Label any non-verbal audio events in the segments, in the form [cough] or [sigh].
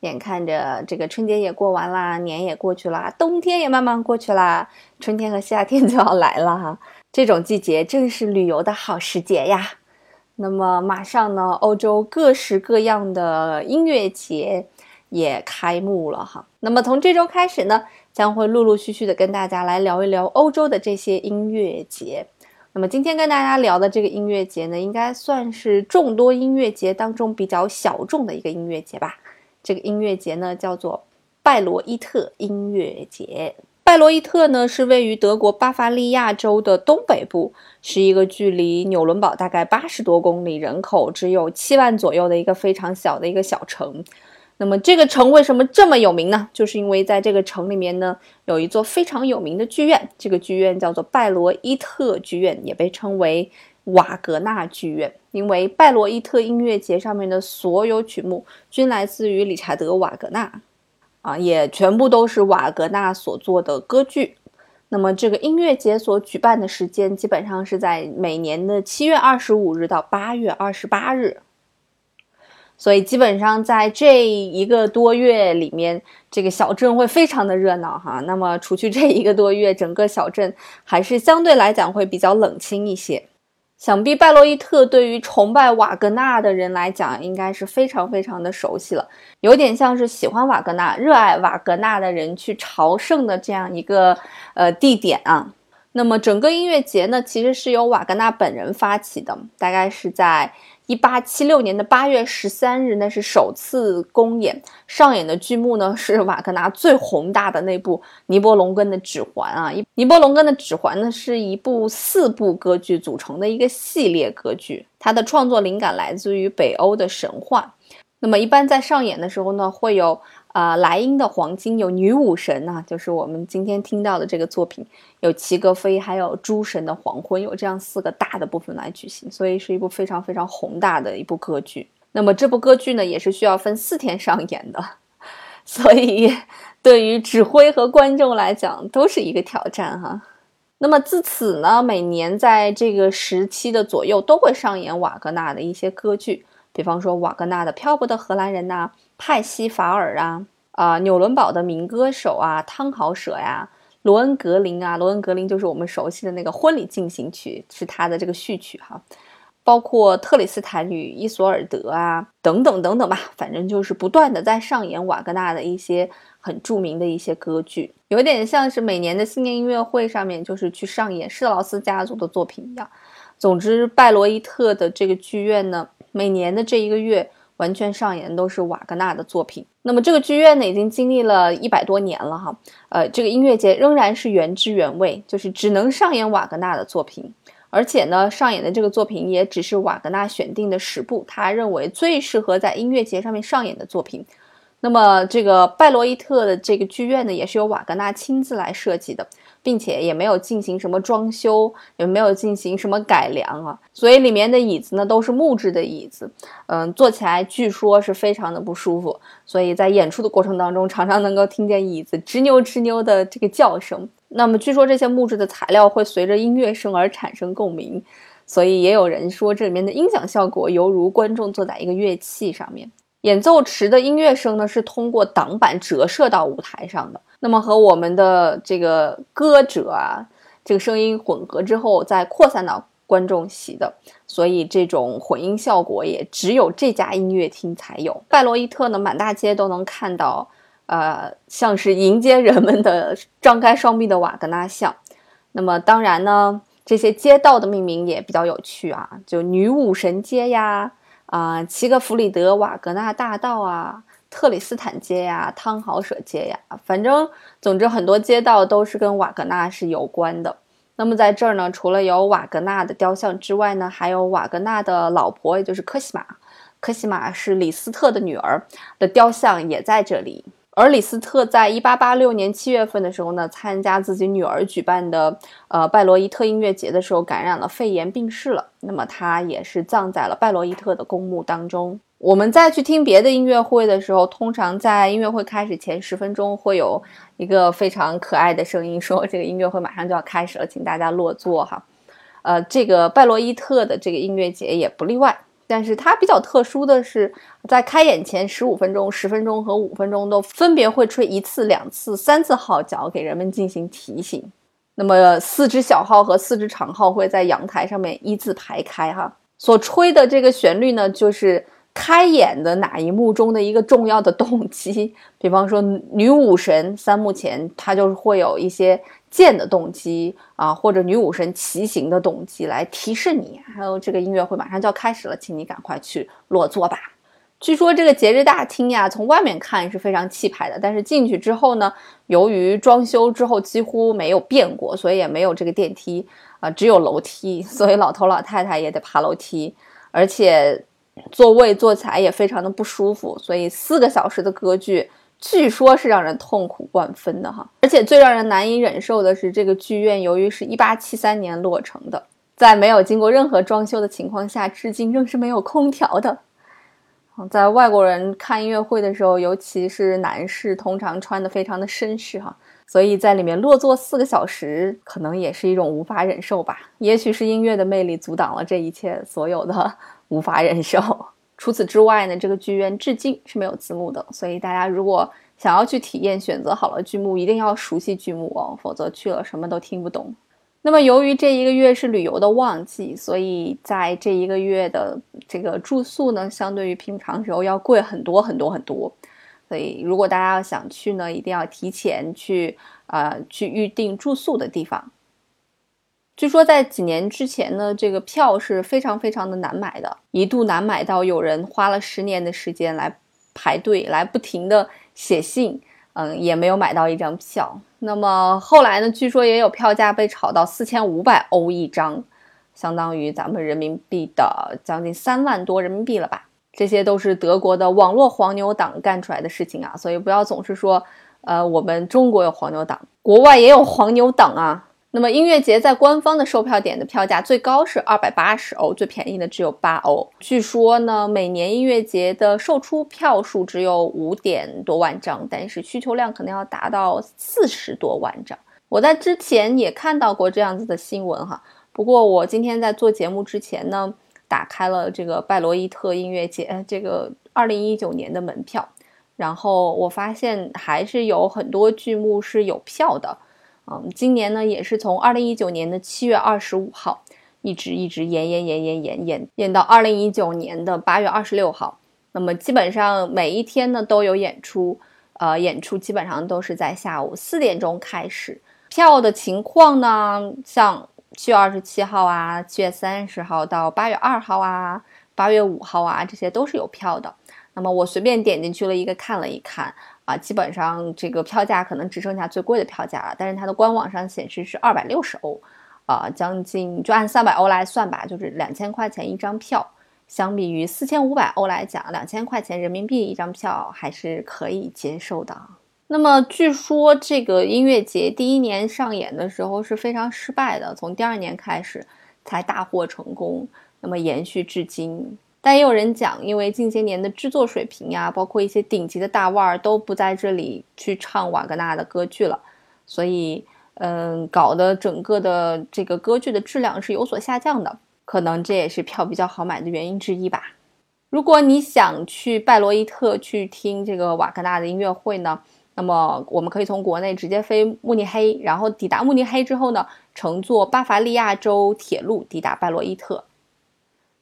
眼看着这个春节也过完啦，年也过去了，冬天也慢慢过去啦，春天和夏天 [laughs] 就要来了哈。这种季节正是旅游的好时节呀。那么马上呢，欧洲各式各样的音乐节也开幕了哈。那么从这周开始呢，将会陆陆续续的跟大家来聊一聊欧洲的这些音乐节。那么今天跟大家聊的这个音乐节呢，应该算是众多音乐节当中比较小众的一个音乐节吧。这个音乐节呢，叫做拜罗伊特音乐节。拜罗伊特呢，是位于德国巴伐利亚州的东北部，是一个距离纽伦堡大概八十多公里、人口只有七万左右的一个非常小的一个小城。那么这个城为什么这么有名呢？就是因为在这个城里面呢，有一座非常有名的剧院，这个剧院叫做拜罗伊特剧院，也被称为。瓦格纳剧院，因为拜罗伊特音乐节上面的所有曲目均来自于理查德·瓦格纳，啊，也全部都是瓦格纳所做的歌剧。那么，这个音乐节所举办的时间基本上是在每年的七月二十五日到八月二十八日，所以基本上在这一个多月里面，这个小镇会非常的热闹哈。那么，除去这一个多月，整个小镇还是相对来讲会比较冷清一些。想必拜洛伊特对于崇拜瓦格纳的人来讲，应该是非常非常的熟悉了，有点像是喜欢瓦格纳、热爱瓦格纳的人去朝圣的这样一个呃地点啊。那么整个音乐节呢，其实是由瓦格纳本人发起的，大概是在。一八七六年的八月十三日，那是首次公演上演的剧目呢，是瓦格纳最宏大的那部《尼伯龙根的指环》啊。《尼伯龙根的指环》呢，是一部四部歌剧组成的一个系列歌剧，它的创作灵感来自于北欧的神话。那么，一般在上演的时候呢，会有。啊，莱茵的黄金有女武神呐，就是我们今天听到的这个作品，有齐格飞，还有诸神的黄昏，有这样四个大的部分来举行，所以是一部非常非常宏大的一部歌剧。那么这部歌剧呢，也是需要分四天上演的，[laughs] 所以 [laughs] 对于指挥和观众来讲都是一个挑战哈。那么自此呢，每年在这个时期的左右都会上演瓦格纳的一些歌剧，比方说瓦格纳的《漂泊的荷兰人》呐。派西法尔啊，啊，纽伦堡的民歌手啊，汤豪舍呀，罗恩格林啊，罗恩格林就是我们熟悉的那个婚礼进行曲，是他的这个序曲哈。包括特里斯坦与伊索尔德啊，等等等等吧，反正就是不断的在上演瓦格纳的一些很著名的一些歌剧，有点像是每年的新年音乐会上面就是去上演施特劳斯家族的作品一样。总之，拜罗伊特的这个剧院呢，每年的这一个月。完全上演都是瓦格纳的作品。那么这个剧院呢，已经经历了一百多年了哈。呃，这个音乐节仍然是原汁原味，就是只能上演瓦格纳的作品，而且呢，上演的这个作品也只是瓦格纳选定的十部他认为最适合在音乐节上面上演的作品。那么这个拜罗伊特的这个剧院呢，也是由瓦格纳亲自来设计的。并且也没有进行什么装修，也没有进行什么改良啊，所以里面的椅子呢都是木质的椅子，嗯，坐起来据说是非常的不舒服，所以在演出的过程当中，常常能够听见椅子吱扭吱扭的这个叫声。那么据说这些木质的材料会随着音乐声而产生共鸣，所以也有人说这里面的音响效果犹如观众坐在一个乐器上面。演奏池的音乐声呢是通过挡板折射到舞台上的。那么和我们的这个歌者啊，这个声音混合之后再扩散到观众席的，所以这种混音效果也只有这家音乐厅才有。拜罗伊特呢，满大街都能看到，呃，像是迎接人们的张开双臂的瓦格纳像。那么当然呢，这些街道的命名也比较有趣啊，就女武神街呀，啊，齐格弗里德瓦格纳大道啊。特里斯坦街呀，汤豪舍街呀，反正总之很多街道都是跟瓦格纳是有关的。那么在这儿呢，除了有瓦格纳的雕像之外呢，还有瓦格纳的老婆，也就是科西玛。科西玛是李斯特的女儿的雕像也在这里。而李斯特在一八八六年七月份的时候呢，参加自己女儿举办的呃拜罗伊特音乐节的时候，感染了肺炎病逝了。那么他也是葬在了拜罗伊特的公墓当中。我们再去听别的音乐会的时候，通常在音乐会开始前十分钟会有一个非常可爱的声音说：“这个音乐会马上就要开始了，请大家落座哈。”呃，这个拜罗伊特的这个音乐节也不例外。但是它比较特殊的是，在开演前十五分钟、十分钟和五分钟都分别会吹一次、两次、三次号角，给人们进行提醒。那么四只小号和四只长号会在阳台上面一字排开哈，所吹的这个旋律呢，就是。开演的哪一幕中的一个重要的动机，[laughs] 比方说女武神三幕前，它就是会有一些剑的动机啊，或者女武神骑行的动机来提示你。还有这个音乐会马上就要开始了，请你赶快去落座吧。据说这个节日大厅呀，从外面看是非常气派的，但是进去之后呢，由于装修之后几乎没有变过，所以也没有这个电梯啊，只有楼梯，[laughs] 所以老头老太太也得爬楼梯，而且。座位坐起来也非常的不舒服，所以四个小时的歌剧，据说是让人痛苦万分的哈。而且最让人难以忍受的是，这个剧院由于是一八七三年落成的，在没有经过任何装修的情况下，至今仍是没有空调的。在外国人看音乐会的时候，尤其是男士，通常穿的非常的绅士哈，所以在里面落座四个小时，可能也是一种无法忍受吧。也许是音乐的魅力阻挡了这一切所有的。无法忍受。[laughs] 除此之外呢，这个剧院至今是没有字幕的，所以大家如果想要去体验，选择好了剧目，一定要熟悉剧目哦，否则去了什么都听不懂。那么，由于这一个月是旅游的旺季，所以在这一个月的这个住宿呢，相对于平常时候要贵很多很多很多。所以，如果大家要想去呢，一定要提前去呃去预定住宿的地方。据说在几年之前呢，这个票是非常非常的难买的，一度难买到有人花了十年的时间来排队，来不停的写信，嗯，也没有买到一张票。那么后来呢，据说也有票价被炒到四千五百欧一张，相当于咱们人民币的将近三万多人民币了吧？这些都是德国的网络黄牛党干出来的事情啊，所以不要总是说，呃，我们中国有黄牛党，国外也有黄牛党啊。那么音乐节在官方的售票点的票价最高是二百八十欧，最便宜的只有八欧。据说呢，每年音乐节的售出票数只有五点多万张，但是需求量可能要达到四十多万张。我在之前也看到过这样子的新闻哈。不过我今天在做节目之前呢，打开了这个拜罗伊特音乐节这个二零一九年的门票，然后我发现还是有很多剧目是有票的。嗯，今年呢也是从二零一九年的七月二十五号，一直一直演演演演演演演到二零一九年的八月二十六号。那么基本上每一天呢都有演出，呃，演出基本上都是在下午四点钟开始。票的情况呢，像七月二十七号啊，七月三十号到八月二号啊，八月五号啊，这些都是有票的。那么我随便点进去了一个看了一看。啊，基本上这个票价可能只剩下最贵的票价了，但是它的官网上显示是二百六十欧，啊，将近就按三百欧来算吧，就是两千块钱一张票。相比于四千五百欧来讲，两千块钱人民币一张票还是可以接受的。那么据说这个音乐节第一年上演的时候是非常失败的，从第二年开始才大获成功，那么延续至今。但也有人讲，因为近些年的制作水平呀，包括一些顶级的大腕儿都不在这里去唱瓦格纳的歌剧了，所以，嗯，搞得整个的这个歌剧的质量是有所下降的。可能这也是票比较好买的原因之一吧。如果你想去拜罗伊特去听这个瓦格纳的音乐会呢，那么我们可以从国内直接飞慕尼黑，然后抵达慕尼黑之后呢，乘坐巴伐利亚州铁路抵达拜罗伊特。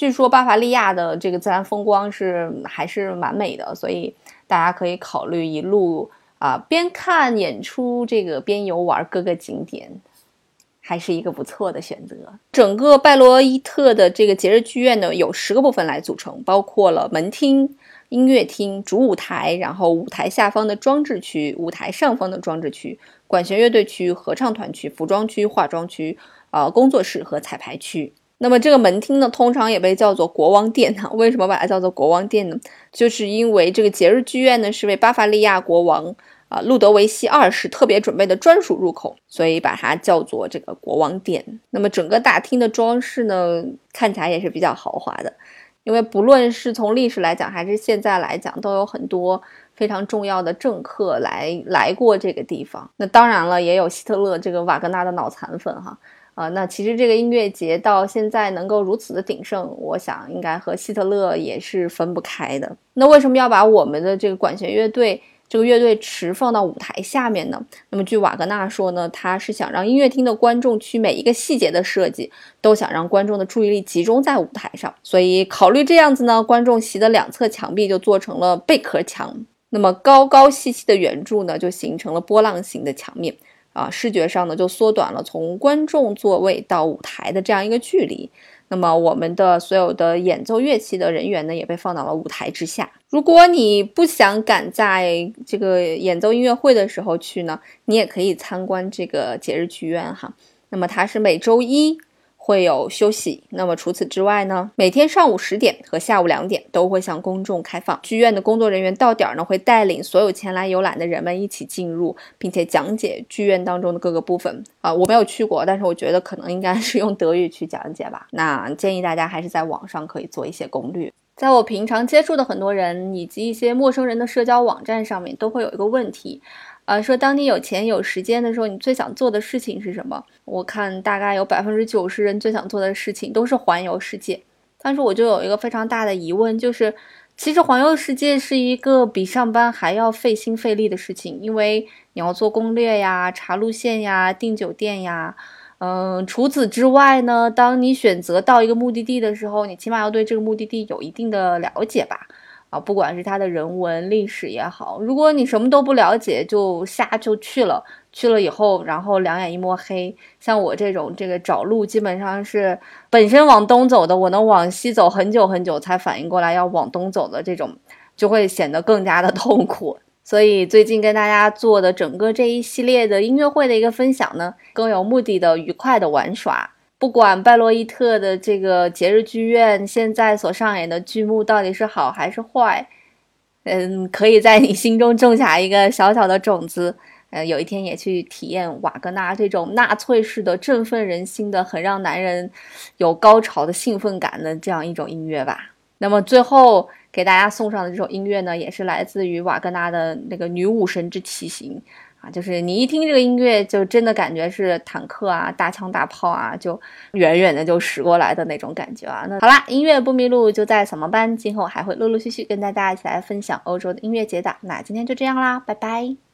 据说巴伐利亚的这个自然风光是还是蛮美的，所以大家可以考虑一路啊边看演出这个边游玩各个景点，还是一个不错的选择。整个拜罗伊特的这个节日剧院呢，有十个部分来组成，包括了门厅、音乐厅、主舞台，然后舞台下方的装置区、舞台上方的装置区、管弦乐队区、合唱团区、服装区、化妆区、呃工作室和彩排区。那么这个门厅呢，通常也被叫做国王殿哈。为什么把它叫做国王殿呢？就是因为这个节日剧院呢是为巴伐利亚国王啊路德维希二世特别准备的专属入口，所以把它叫做这个国王殿。那么整个大厅的装饰呢，看起来也是比较豪华的，因为不论是从历史来讲，还是现在来讲，都有很多非常重要的政客来来过这个地方。那当然了，也有希特勒这个瓦格纳的脑残粉哈。啊，那其实这个音乐节到现在能够如此的鼎盛，我想应该和希特勒也是分不开的。那为什么要把我们的这个管弦乐队这个乐队池放到舞台下面呢？那么据瓦格纳说呢，他是想让音乐厅的观众区每一个细节的设计都想让观众的注意力集中在舞台上，所以考虑这样子呢，观众席的两侧墙壁就做成了贝壳墙，那么高高细细的圆柱呢就形成了波浪形的墙面。啊，视觉上呢就缩短了从观众座位到舞台的这样一个距离。那么我们的所有的演奏乐器的人员呢也被放到了舞台之下。如果你不想赶在这个演奏音乐会的时候去呢，你也可以参观这个节日剧院哈。那么它是每周一。会有休息。那么除此之外呢？每天上午十点和下午两点都会向公众开放。剧院的工作人员到点儿呢，会带领所有前来游览的人们一起进入，并且讲解剧院当中的各个部分。啊，我没有去过，但是我觉得可能应该是用德语去讲解吧。[laughs] 那建议大家还是在网上可以做一些攻略。在我平常接触的很多人以及一些陌生人的社交网站上面，都会有一个问题。啊，说当你有钱有时间的时候，你最想做的事情是什么？我看大概有百分之九十人最想做的事情都是环游世界。但是我就有一个非常大的疑问，就是其实环游世界是一个比上班还要费心费力的事情，因为你要做攻略呀、查路线呀、订酒店呀。嗯，除此之外呢，当你选择到一个目的地的时候，你起码要对这个目的地有一定的了解吧。啊，不管是它的人文历史也好，如果你什么都不了解就瞎就去了，去了以后，然后两眼一摸黑，像我这种这个找路基本上是本身往东走的，我能往西走很久很久才反应过来要往东走的这种，就会显得更加的 [laughs] 痛苦。所以最近跟大家做的整个这一系列的音乐会的一个分享呢，更有目的的愉快的玩耍。不管拜洛伊特的这个节日剧院现在所上演的剧目到底是好还是坏，嗯，可以在你心中种下一个小小的种子，呃，有一天也去体验瓦格纳这种纳粹式的振奋人心的、很让男人有高潮的兴奋感的这样一种音乐吧。那么最后给大家送上的这首音乐呢，也是来自于瓦格纳的那个《女武神之骑行》。啊，就是你一听这个音乐，就真的感觉是坦克啊、大枪大炮啊，就远远的就驶过来的那种感觉啊。那好啦，音乐不迷路就在扫盲班，今后还会陆陆续续跟大家一起来分享欧洲的音乐节的。那今天就这样啦，拜拜。